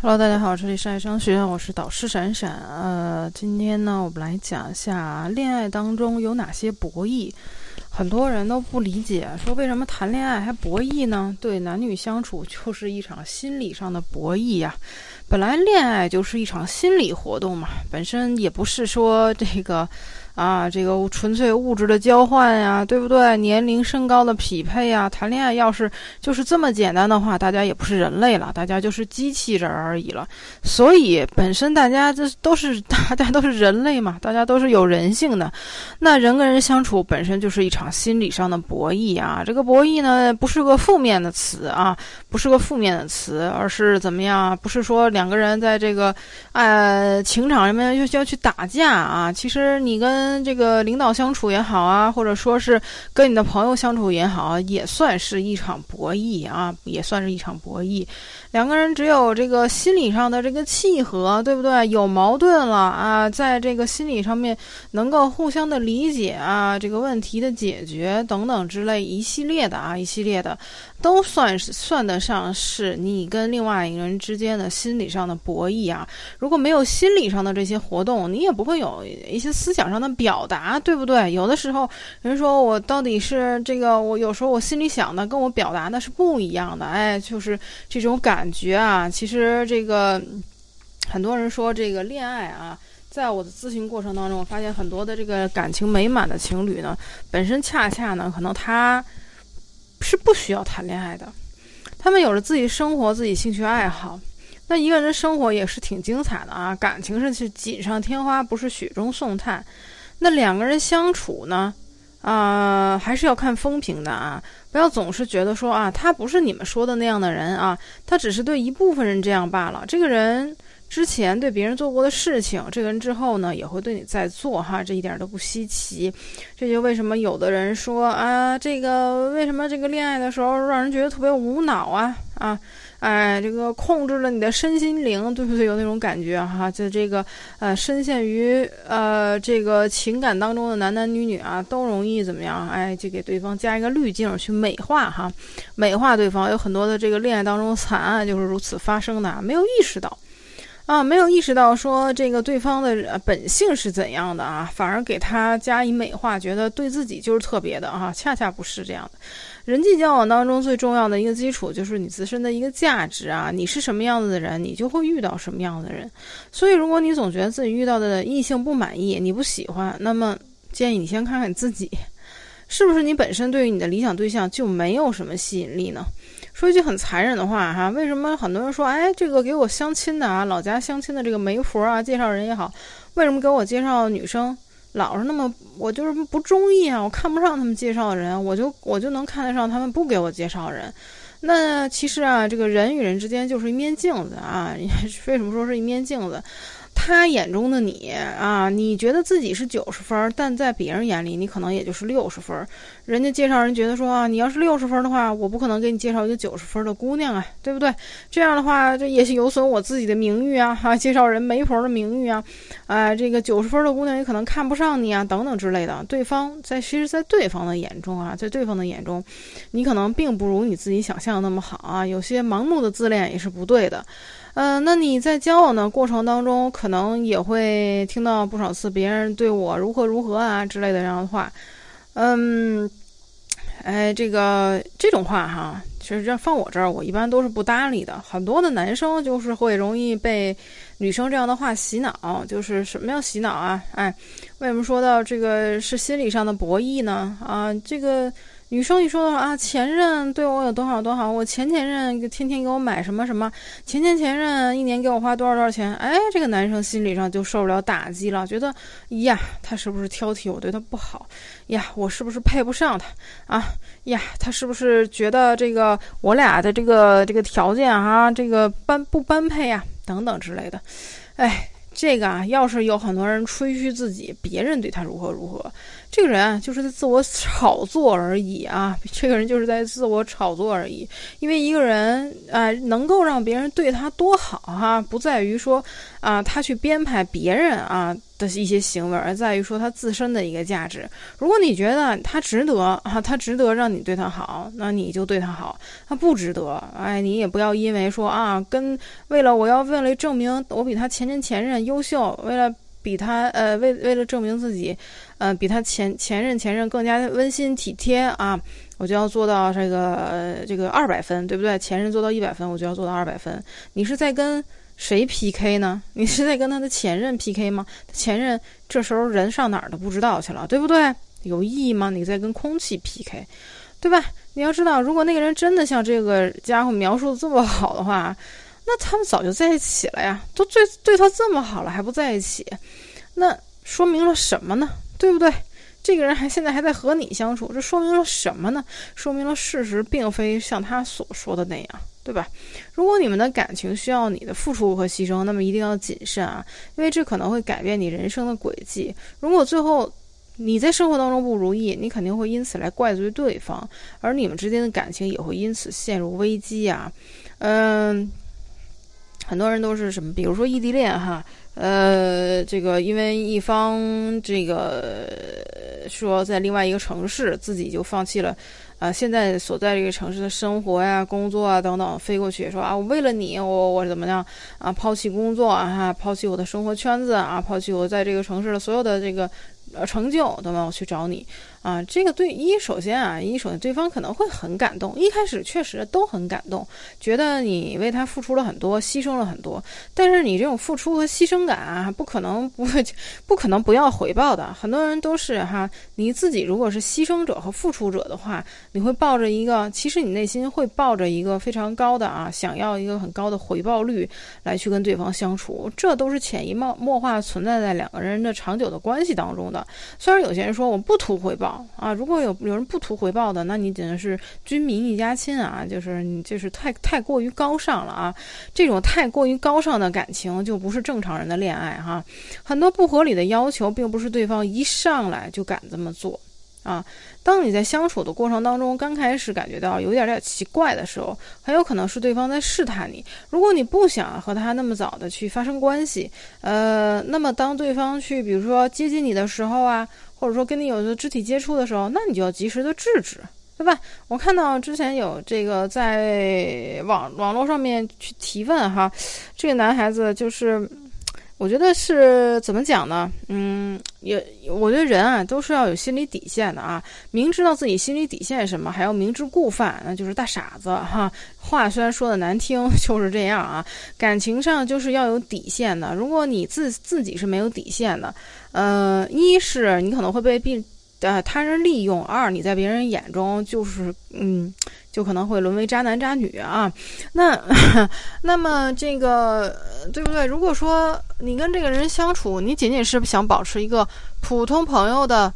Hello，大家好，这里是爱商学院，我是导师闪闪。呃，今天呢，我们来讲一下恋爱当中有哪些博弈。很多人都不理解，说为什么谈恋爱还博弈呢？对，男女相处就是一场心理上的博弈呀。本来恋爱就是一场心理活动嘛，本身也不是说这个。啊，这个纯粹物质的交换呀，对不对？年龄、身高的匹配呀，谈恋爱要是就是这么简单的话，大家也不是人类了，大家就是机器人而已了。所以本身大家这都是 大家都是人类嘛，大家都是有人性的。那人跟人相处本身就是一场心理上的博弈啊。这个博弈呢，不是个负面的词啊，不是个负面的词，而是怎么样？不是说两个人在这个呃情场上面要要去打架啊。其实你跟跟这个领导相处也好啊，或者说是跟你的朋友相处也好，也算是一场博弈啊，也算是一场博弈。两个人只有这个心理上的这个契合，对不对？有矛盾了啊，在这个心理上面能够互相的理解啊，这个问题的解决等等之类一系列的啊，一系列的，都算是算得上是你跟另外一个人之间的心理上的博弈啊。如果没有心理上的这些活动，你也不会有一些思想上的表达，对不对？有的时候人说我到底是这个，我有时候我心里想的跟我表达的是不一样的，哎，就是这种感。觉啊，其实这个很多人说这个恋爱啊，在我的咨询过程当中，我发现很多的这个感情美满的情侣呢，本身恰恰呢，可能他是不需要谈恋爱的，他们有着自己生活、自己兴趣爱好。那一个人生活也是挺精彩的啊，感情是是锦上添花，不是雪中送炭。那两个人相处呢？啊，还是要看风评的啊！不要总是觉得说啊，他不是你们说的那样的人啊，他只是对一部分人这样罢了。这个人之前对别人做过的事情，这个人之后呢也会对你再做哈，这一点都不稀奇。这就为什么有的人说啊，这个为什么这个恋爱的时候让人觉得特别无脑啊啊！哎，这个控制了你的身心灵，对不对？有那种感觉哈，就这个呃，深陷于呃这个情感当中的男男女女啊，都容易怎么样？哎，就给对方加一个滤镜去美化哈，美化对方。有很多的这个恋爱当中惨案就是如此发生的，没有意识到啊，没有意识到说这个对方的本性是怎样的啊，反而给他加以美化，觉得对自己就是特别的啊，恰恰不是这样的。人际交往当中最重要的一个基础就是你自身的一个价值啊，你是什么样子的人，你就会遇到什么样的人。所以，如果你总觉得自己遇到的异性不满意，你不喜欢，那么建议你先看看你自己，是不是你本身对于你的理想对象就没有什么吸引力呢？说一句很残忍的话哈，为什么很多人说，哎，这个给我相亲的啊，老家相亲的这个媒婆啊，介绍人也好，为什么给我介绍女生？老是那么，我就是不中意啊！我看不上他们介绍的人，我就我就能看得上他们不给我介绍人。那其实啊，这个人与人之间就是一面镜子啊。为什么说是一面镜子？他眼中的你啊，你觉得自己是九十分，但在别人眼里，你可能也就是六十分。人家介绍人觉得说啊，你要是六十分的话，我不可能给你介绍一个九十分的姑娘啊，对不对？这样的话，这也是有损我自己的名誉啊，哈，介绍人媒婆的名誉啊，啊，这个九十分的姑娘也可能看不上你啊，等等之类的。对方在其实，在对方的眼中啊，在对方的眼中，你可能并不如你自己想象的那么好啊，有些盲目的自恋也是不对的。嗯，那你在交往的过程当中，可能也会听到不少次别人对我如何如何啊之类的这样的话。嗯，哎，这个这种话哈，其实这放我这儿，我一般都是不搭理的。很多的男生就是会容易被女生这样的话洗脑，就是什么叫洗脑啊？哎，为什么说到这个是心理上的博弈呢？啊，这个。女生一说的话啊，前任对我有多好多好，我前前任天天给我买什么什么，前前前任一年给我花多少多少钱，哎，这个男生心理上就受不了打击了，觉得呀，他是不是挑剔我对他不好？呀，我是不是配不上他？啊，呀，他是不是觉得这个我俩的这个这个条件啊，这个般不般配啊，等等之类的，哎。这个啊，要是有很多人吹嘘自己，别人对他如何如何，这个人啊，就是在自我炒作而已啊。这个人就是在自我炒作而已。因为一个人啊，能够让别人对他多好哈，不在于说啊，他去编排别人啊的一些行为，而在于说他自身的一个价值。如果你觉得他值得啊，他值得让你对他好，那你就对他好；他不值得，哎，你也不要因为说啊，跟为了我要为了证明我比他前任前任优秀，为了比他呃为为了证明自己，呃比他前前任前任更加温馨体贴啊，我就要做到这个这个二百分，对不对？前任做到一百分，我就要做到二百分。你是在跟？谁 PK 呢？你是在跟他的前任 PK 吗？前任这时候人上哪儿都不知道去了，对不对？有意义吗？你在跟空气 PK，对吧？你要知道，如果那个人真的像这个家伙描述的这么好的话，那他们早就在一起了呀，都对对他这么好了还不在一起，那说明了什么呢？对不对？这个人还现在还在和你相处，这说明了什么呢？说明了事实并非像他所说的那样。对吧？如果你们的感情需要你的付出和牺牲，那么一定要谨慎啊，因为这可能会改变你人生的轨迹。如果最后你在生活当中不如意，你肯定会因此来怪罪对方，而你们之间的感情也会因此陷入危机啊。嗯，很多人都是什么？比如说异地恋哈，呃，这个因为一方这个说在另外一个城市，自己就放弃了。啊，现在所在这个城市的生活呀、工作啊等等，飞过去说啊，我为了你，我我怎么样啊？抛弃工作啊，抛弃我的生活圈子啊，抛弃我在这个城市的所有的这个呃成就，等等？我去找你。啊，这个对一首先啊，一首先对方可能会很感动，一开始确实都很感动，觉得你为他付出了很多，牺牲了很多。但是你这种付出和牺牲感啊，不可能不会，不可能不要回报的。很多人都是哈，你自己如果是牺牲者和付出者的话，你会抱着一个，其实你内心会抱着一个非常高的啊，想要一个很高的回报率来去跟对方相处，这都是潜移默默化存在在两个人的长久的关系当中的。虽然有些人说我不图回报。啊，如果有有人不图回报的，那你简直是军民一家亲啊！就是你就是太太过于高尚了啊！这种太过于高尚的感情就不是正常人的恋爱哈。很多不合理的要求，并不是对方一上来就敢这么做啊。当你在相处的过程当中，刚开始感觉到有点点奇怪的时候，很有可能是对方在试探你。如果你不想和他那么早的去发生关系，呃，那么当对方去比如说接近你的时候啊。或者说跟你有肢体接触的时候，那你就要及时的制止，对吧？我看到之前有这个在网网络上面去提问哈，这个男孩子就是。我觉得是怎么讲呢？嗯，也我觉得人啊都是要有心理底线的啊。明知道自己心理底线什么，还要明知故犯，那就是大傻子哈。话虽然说的难听，就是这样啊。感情上就是要有底线的。如果你自自己是没有底线的，呃，一是你可能会被逼呃他人利用，二你在别人眼中就是嗯。就可能会沦为渣男渣女啊，那 那么这个对不对？如果说你跟这个人相处，你仅仅是想保持一个普通朋友的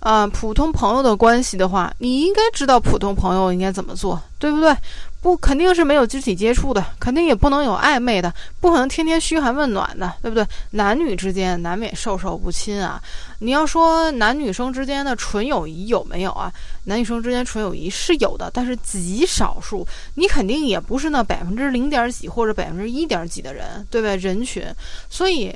啊普通朋友的关系的话，你应该知道普通朋友应该怎么做，对不对？不肯定是没有肢体接触的，肯定也不能有暧昧的，不可能天天嘘寒问暖的，对不对？男女之间难免授受不亲啊。你要说男女生之间的纯友谊有没有啊？男女生之间纯友谊是有的，但是极少数。你肯定也不是那百分之零点几或者百分之一点几的人，对不对？人群，所以。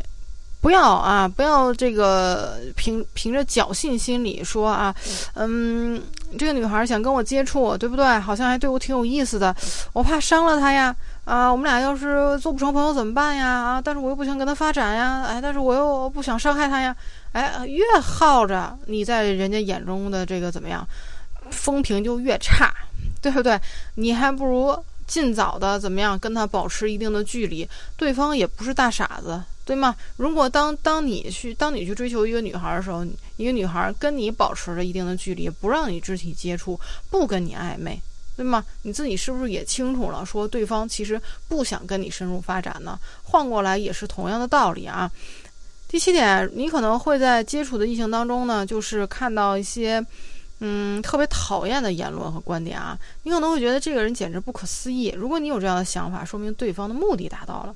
不要啊！不要这个凭凭着侥幸心理说啊，嗯，这个女孩想跟我接触，对不对？好像还对我挺有意思的，我怕伤了她呀！啊，我们俩要是做不成朋友怎么办呀？啊，但是我又不想跟她发展呀！哎，但是我又不想伤害她呀！哎，越耗着你在人家眼中的这个怎么样，风评就越差，对不对？你还不如尽早的怎么样跟她保持一定的距离，对方也不是大傻子。对吗？如果当当你去当你去追求一个女孩的时候，一个女孩跟你保持着一定的距离，不让你肢体接触，不跟你暧昧，对吗？你自己是不是也清楚了？说对方其实不想跟你深入发展呢？换过来也是同样的道理啊。第七点，你可能会在接触的异性当中呢，就是看到一些嗯特别讨厌的言论和观点啊，你可能会觉得这个人简直不可思议。如果你有这样的想法，说明对方的目的达到了。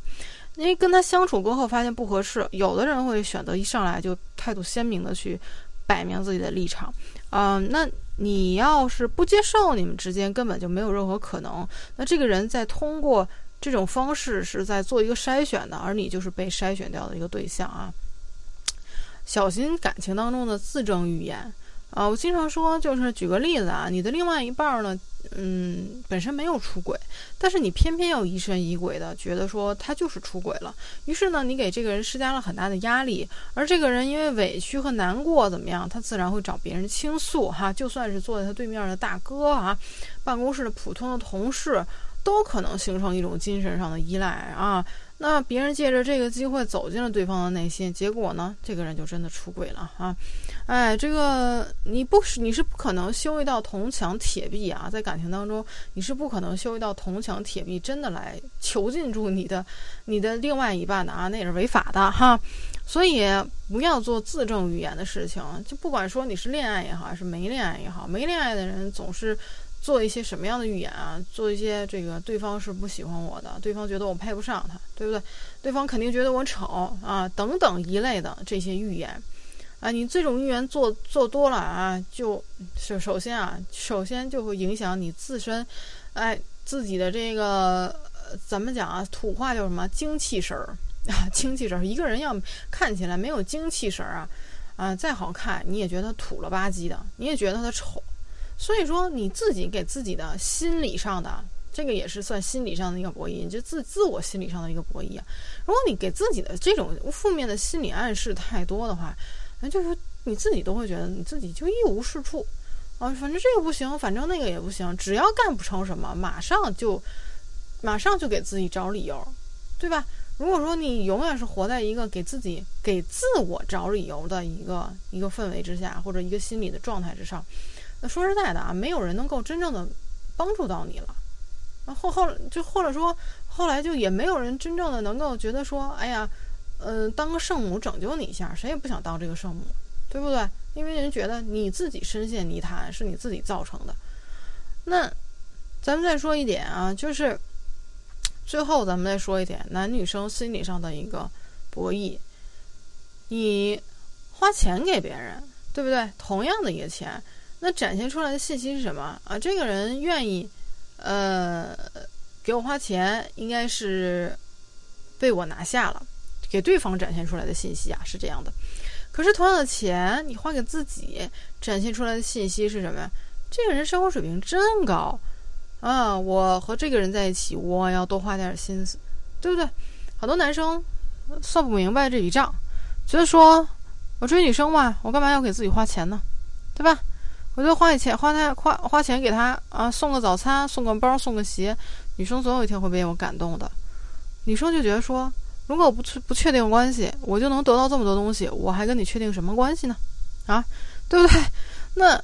因为跟他相处过后发现不合适，有的人会选择一上来就态度鲜明的去摆明自己的立场，嗯，那你要是不接受，你们之间根本就没有任何可能。那这个人在通过这种方式是在做一个筛选的，而你就是被筛选掉的一个对象啊。小心感情当中的自证预言啊！我经常说，就是举个例子啊，你的另外一半呢，嗯，本身没有出轨，但是你偏偏要疑神疑鬼的觉得说他就是出轨了，于是呢，你给这个人施加了很大的压力，而这个人因为委屈和难过怎么样，他自然会找别人倾诉哈，就算是坐在他对面的大哥啊，办公室的普通的同事，都可能形成一种精神上的依赖啊。那别人借着这个机会走进了对方的内心，结果呢，这个人就真的出轨了啊！哎，这个你不是你是不可能修一道铜墙铁壁啊，在感情当中你是不可能修一道铜墙铁壁，真的来囚禁住你的你的另外一半的啊，那也是违法的哈。所以不要做自证预言的事情，就不管说你是恋爱也好，还是没恋爱也好，没恋爱的人总是。做一些什么样的预言啊？做一些这个对方是不喜欢我的，对方觉得我配不上他，对不对？对方肯定觉得我丑啊，等等一类的这些预言，啊，你这种预言做做多了啊，就首首先啊，首先就会影响你自身，哎，自己的这个怎么讲啊？土话叫什么？精气神儿 啊，精气神儿。一个人要看起来没有精气神儿啊，啊，再好看你也觉得土了吧唧的，你也觉得他丑。所以说，你自己给自己的心理上的这个也是算心理上的一个博弈，就自自我心理上的一个博弈啊。如果你给自己的这种负面的心理暗示太多的话，那就是你自己都会觉得你自己就一无是处啊。反正这个不行，反正那个也不行，只要干不成什么，马上就马上就给自己找理由，对吧？如果说你永远是活在一个给自己给自我找理由的一个一个氛围之下，或者一个心理的状态之上。说实在的啊，没有人能够真正的帮助到你了。后后就或者说后来就也没有人真正的能够觉得说，哎呀，呃，当个圣母拯救你一下，谁也不想当这个圣母，对不对？因为人觉得你自己深陷泥潭是你自己造成的。那咱们再说一点啊，就是最后咱们再说一点男女生心理上的一个博弈。你花钱给别人，对不对？同样的一个钱。那展现出来的信息是什么啊？这个人愿意，呃，给我花钱，应该是被我拿下了，给对方展现出来的信息啊是这样的。可是同样的钱，你花给自己，展现出来的信息是什么呀？这个人生活水平真高啊！我和这个人在一起，我要多花点心思，对不对？很多男生算不明白这笔账，觉得说我追女生嘛，我干嘛要给自己花钱呢？对吧？我就花钱花他花花钱给他啊，送个早餐，送个包，送个鞋，女生总有一天会被我感动的。女生就觉得说，如果我不不确定关系，我就能得到这么多东西，我还跟你确定什么关系呢？啊，对不对？那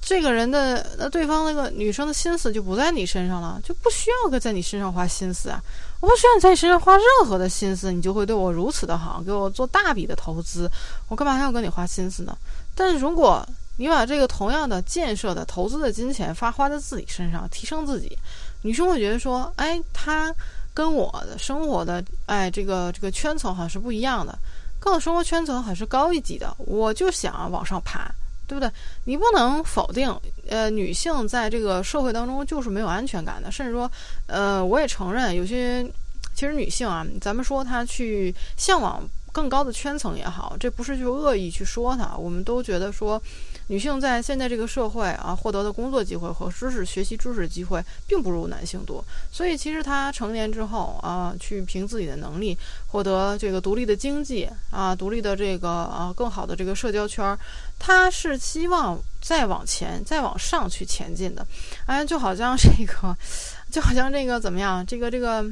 这个人的那对方那个女生的心思就不在你身上了，就不需要在你身上花心思啊。我不需要你在你身上花任何的心思，你就会对我如此的好，给我做大笔的投资，我干嘛还要跟你花心思呢？但是如果你把这个同样的建设的投资的金钱发花在自己身上，提升自己，女生会觉得说，哎，他跟我的生活的，哎，这个这个圈层好像是不一样的，跟我生活圈层还是高一级的，我就想往上爬，对不对？你不能否定，呃，女性在这个社会当中就是没有安全感的，甚至说，呃，我也承认有些，其实女性啊，咱们说她去向往更高的圈层也好，这不是就恶意去说她，我们都觉得说。女性在现在这个社会啊，获得的工作机会和知识学习知识机会，并不如男性多。所以，其实她成年之后啊，去凭自己的能力获得这个独立的经济啊，独立的这个啊，更好的这个社交圈，她是希望再往前、再往上去前进的。哎，就好像这个，就好像这个怎么样？这个这个。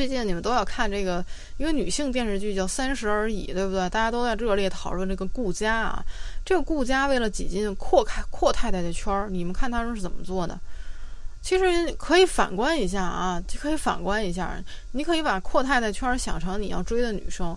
最近你们都要看这个一个女性电视剧叫《三十而已》，对不对？大家都在热烈讨论这个顾佳啊。这个顾佳为了挤进阔开阔太太的圈儿，你们看他们是怎么做的？其实可以反观一下啊，就可以反观一下。你可以把阔太太圈想成你要追的女生。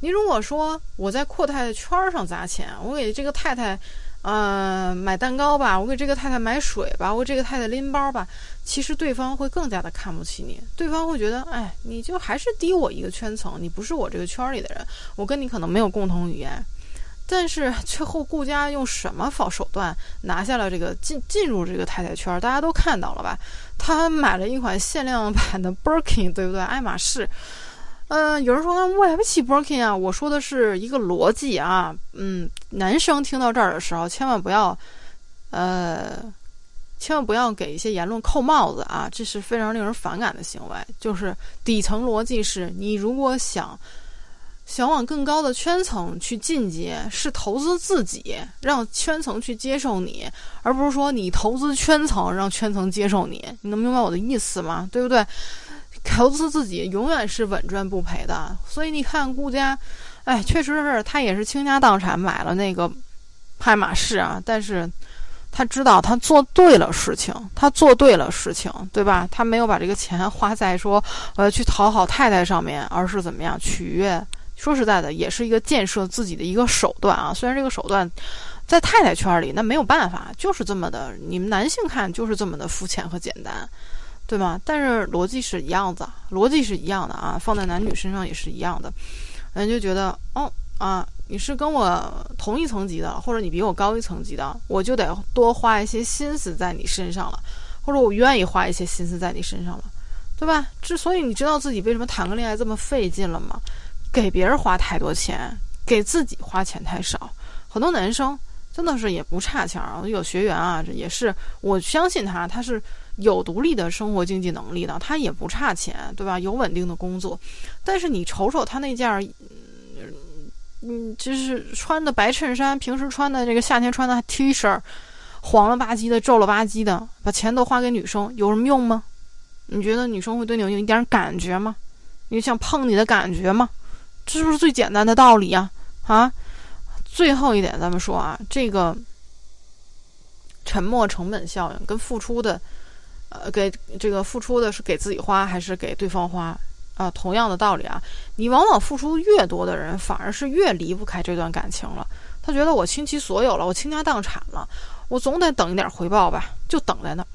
你如果说我在阔太太圈上砸钱，我给这个太太。呃，买蛋糕吧，我给这个太太买水吧，我给这个太太拎包吧。其实对方会更加的看不起你，对方会觉得，哎，你就还是低我一个圈层，你不是我这个圈里的人，我跟你可能没有共同语言。但是最后顾家用什么好手段拿下了这个进进入这个太太圈？大家都看到了吧？他买了一款限量版的 Birkin，对不对？爱马仕。嗯，有人说我也不起 breaking 啊，我说的是一个逻辑啊。嗯，男生听到这儿的时候，千万不要，呃，千万不要给一些言论扣帽子啊，这是非常令人反感的行为。就是底层逻辑是你如果想想往更高的圈层去进阶，是投资自己，让圈层去接受你，而不是说你投资圈层，让圈层接受你。你能明白我的意思吗？对不对？投资自己永远是稳赚不赔的，所以你看顾家，哎，确实是他也是倾家荡产买了那个爱马仕啊，但是他知道他做对了事情，他做对了事情，对吧？他没有把这个钱花在说呃去讨好太太上面，而是怎么样取悦？说实在的，也是一个建设自己的一个手段啊。虽然这个手段在太太圈里那没有办法，就是这么的，你们男性看就是这么的肤浅和简单。对吗？但是逻辑是一样的，逻辑是一样的啊，放在男女身上也是一样的。人就觉得，哦啊，你是跟我同一层级的，或者你比我高一层级的，我就得多花一些心思在你身上了，或者我愿意花一些心思在你身上了，对吧？之所以你知道自己为什么谈个恋爱这么费劲了吗？给别人花太多钱，给自己花钱太少。很多男生真的是也不差钱啊，有学员啊，这也是我相信他，他是。有独立的生活经济能力的，他也不差钱，对吧？有稳定的工作，但是你瞅瞅他那件儿，嗯，就是穿的白衬衫，平时穿的这个夏天穿的 T 恤，黄了吧唧的，皱了吧唧的，把钱都花给女生，有什么用吗？你觉得女生会对你有一点感觉吗？你想碰你的感觉吗？这是不是最简单的道理呀？啊，最后一点，咱们说啊，这个沉没成本效应跟付出的。呃，给这个付出的是给自己花还是给对方花啊？同样的道理啊，你往往付出越多的人，反而是越离不开这段感情了。他觉得我倾其所有了，我倾家荡产了，我总得等一点回报吧，就等在那儿，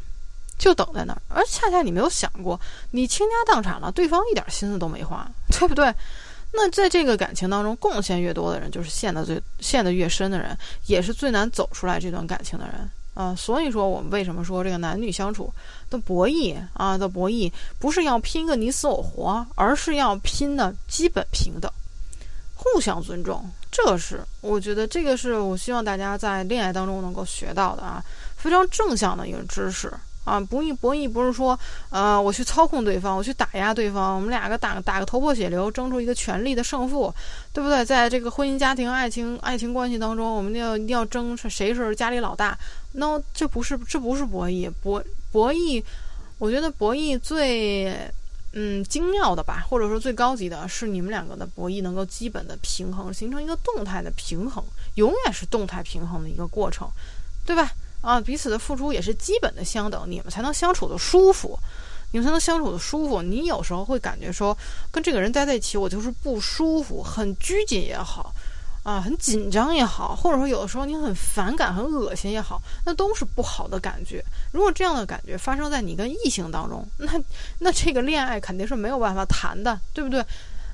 就等在那儿。而恰恰你没有想过，你倾家荡产了，对方一点心思都没花，对不对？那在这个感情当中，贡献越多的人，就是陷得最陷得越深的人，也是最难走出来这段感情的人。啊，所以说我们为什么说这个男女相处的博弈啊的博弈，不是要拼个你死我活，而是要拼的基本平等，互相尊重。这是我觉得这个是我希望大家在恋爱当中能够学到的啊，非常正向的一个知识。啊，博弈博弈不是说，呃，我去操控对方，我去打压对方，我们两个打打个头破血流，争出一个权力的胜负，对不对？在这个婚姻家庭、爱情爱情关系当中，我们要一定要争谁是家里老大。那这不是这不是博弈，博博弈，我觉得博弈最嗯精妙的吧，或者说最高级的是你们两个的博弈能够基本的平衡，形成一个动态的平衡，永远是动态平衡的一个过程，对吧？啊，彼此的付出也是基本的相等，你们才能相处的舒服，你们才能相处的舒服。你有时候会感觉说，跟这个人待在一起，我就是不舒服，很拘谨也好，啊，很紧张也好，或者说有的时候你很反感、很恶心也好，那都是不好的感觉。如果这样的感觉发生在你跟异性当中，那那这个恋爱肯定是没有办法谈的，对不对？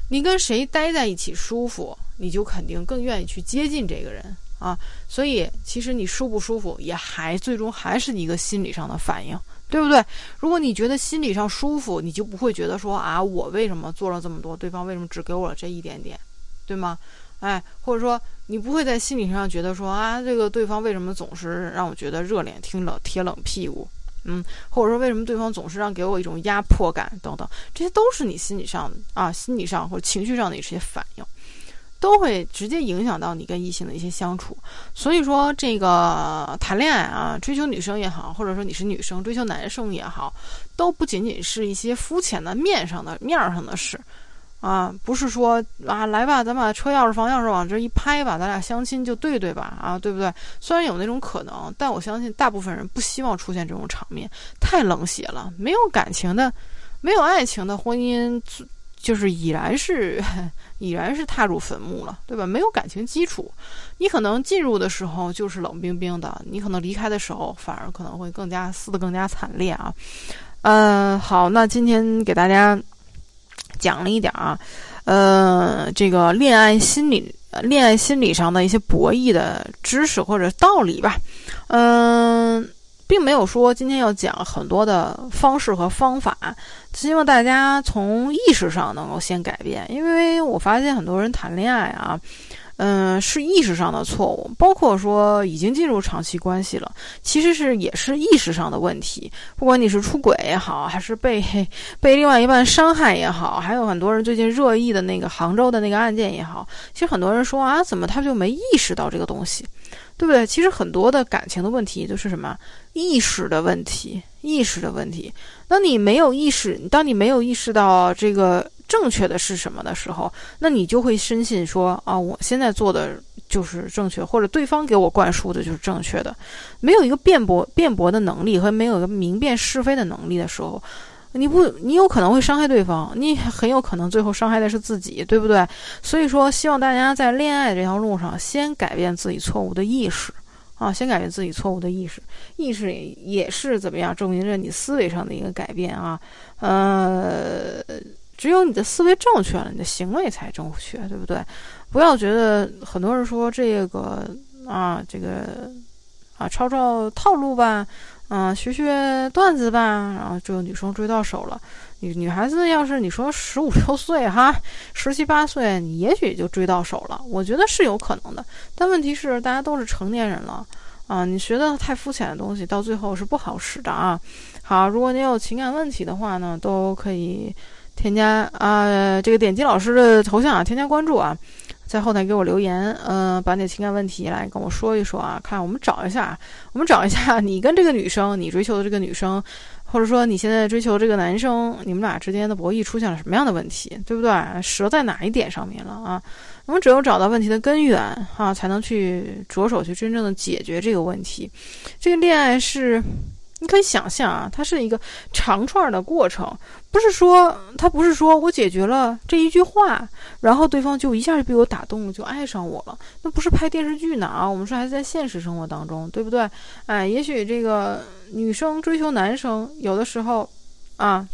你跟谁待在一起舒服，你就肯定更愿意去接近这个人。啊，所以其实你舒不舒服，也还最终还是一个心理上的反应，对不对？如果你觉得心理上舒服，你就不会觉得说啊，我为什么做了这么多，对方为什么只给我这一点点，对吗？哎，或者说你不会在心理上觉得说啊，这个对方为什么总是让我觉得热脸贴冷贴冷屁股，嗯，或者说为什么对方总是让给我一种压迫感等等，这些都是你心理上啊，心理上或者情绪上的一些反应。都会直接影响到你跟异性的一些相处，所以说这个谈恋爱啊，追求女生也好，或者说你是女生追求男生也好，都不仅仅是一些肤浅的面上的面上的事，啊，不是说啊来吧，咱把车钥匙、房钥匙往这一拍吧，咱俩相亲就对对吧？啊，对不对？虽然有那种可能，但我相信大部分人不希望出现这种场面，太冷血了。没有感情的，没有爱情的婚姻。就是已然是，已然是踏入坟墓了，对吧？没有感情基础，你可能进入的时候就是冷冰冰的，你可能离开的时候反而可能会更加撕得更加惨烈啊。嗯，好，那今天给大家讲了一点啊，呃，这个恋爱心理、恋爱心理上的一些博弈的知识或者道理吧。嗯，并没有说今天要讲很多的方式和方法，希望大家从意识上能够先改变，因为我发现很多人谈恋爱啊。嗯，是意识上的错误，包括说已经进入长期关系了，其实是也是意识上的问题。不管你是出轨也好，还是被 被另外一半伤害也好，还有很多人最近热议的那个杭州的那个案件也好，其实很多人说啊，怎么他就没意识到这个东西，对不对？其实很多的感情的问题都是什么意识的问题，意识的问题。当你没有意识，当你没有意识到这个。正确的是什么的时候，那你就会深信说啊，我现在做的就是正确，或者对方给我灌输的就是正确的，没有一个辩驳辩驳的能力和没有明辨是非的能力的时候，你不，你有可能会伤害对方，你很有可能最后伤害的是自己，对不对？所以说，希望大家在恋爱这条路上先改变自己错误的意识啊，先改变自己错误的意识，意识也是怎么样证明着你思维上的一个改变啊，呃。只有你的思维正确了，你的行为才正确，对不对？不要觉得很多人说这个啊，这个啊，抄抄套路吧，啊，学学段子吧，然后就女生追到手了。女女孩子要是你说十五六岁哈，十七八岁，你也许就追到手了。我觉得是有可能的，但问题是大家都是成年人了啊，你学的太肤浅的东西，到最后是不好使的啊。好，如果你有情感问题的话呢，都可以。添加啊，这个点击老师的头像啊，添加关注啊，在后台给我留言，嗯，把你的情感问题来跟我说一说啊，看我们找一下，我们找一下你跟这个女生，你追求的这个女生，或者说你现在追求这个男生，你们俩之间的博弈出现了什么样的问题，对不对？折在哪一点上面了啊？我们只有找到问题的根源啊，才能去着手去真正的解决这个问题。这个恋爱是。你可以想象啊，它是一个长串的过程，不是说他不是说我解决了这一句话，然后对方就一下就被我打动了，就爱上我了。那不是拍电视剧呢啊，我们说还是在现实生活当中，对不对？哎，也许这个女生追求男生，有的时候啊。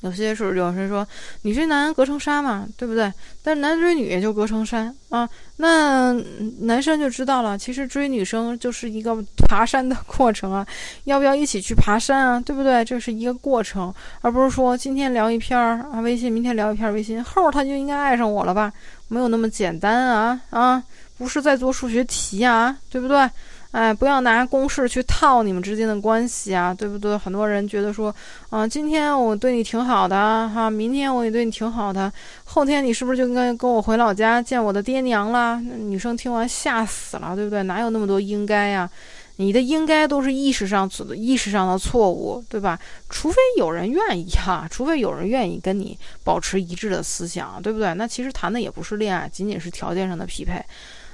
有些时候有人说，女追男隔层纱嘛，对不对？但是男追女也就隔层山啊。那男生就知道了，其实追女生就是一个爬山的过程啊。要不要一起去爬山啊？对不对？这是一个过程，而不是说今天聊一篇啊微信，明天聊一篇微信，后他就应该爱上我了吧？没有那么简单啊啊！不是在做数学题啊，对不对？哎，不要拿公式去套你们之间的关系啊，对不对？很多人觉得说，啊，今天我对你挺好的哈，明天我也对你挺好的，后天你是不是就应该跟我回老家见我的爹娘啦？女生听完吓死了，对不对？哪有那么多应该呀？你的应该都是意识上的意识上的错误，对吧？除非有人愿意哈，除非有人愿意跟你保持一致的思想，对不对？那其实谈的也不是恋爱，仅仅是条件上的匹配。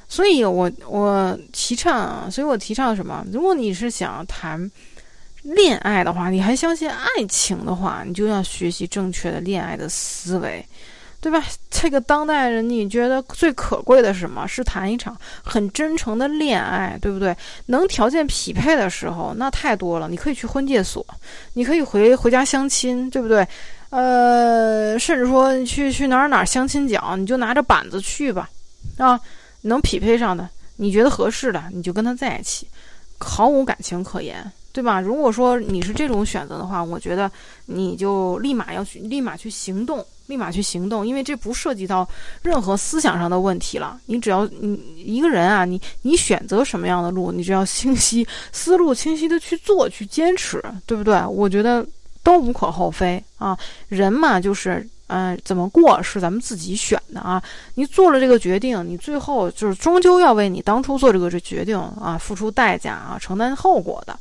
所以，我我提倡啊，所以我提倡什么？如果你是想谈恋爱的话，你还相信爱情的话，你就要学习正确的恋爱的思维，对吧？这个当代人，你觉得最可贵的是什么？是谈一场很真诚的恋爱，对不对？能条件匹配的时候，那太多了。你可以去婚介所，你可以回回家相亲，对不对？呃，甚至说去去哪儿哪儿相亲角，你就拿着板子去吧，啊。能匹配上的，你觉得合适的，你就跟他在一起，毫无感情可言，对吧？如果说你是这种选择的话，我觉得你就立马要去，立马去行动，立马去行动，因为这不涉及到任何思想上的问题了。你只要你一个人啊，你你选择什么样的路，你只要清晰思路清晰的去做，去坚持，对不对？我觉得都无可厚非啊。人嘛，就是。嗯，怎么过是咱们自己选的啊？你做了这个决定，你最后就是终究要为你当初做这个这决定啊付出代价啊，承担后果的。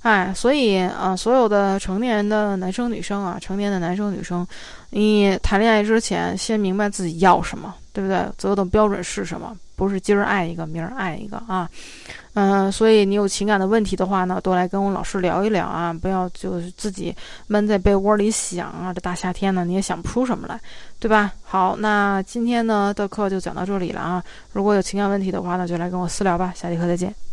哎，所以啊，所有的成年人的男生女生啊，成年的男生女生，你谈恋爱之前先明白自己要什么，对不对？择偶的标准是什么？不是今儿爱一个，明儿爱一个啊。嗯，所以你有情感的问题的话呢，多来跟我老师聊一聊啊，不要就是自己闷在被窝里想啊。这大夏天呢，你也想不出什么来，对吧？好，那今天呢的课就讲到这里了啊。如果有情感问题的话呢，就来跟我私聊吧。下节课再见。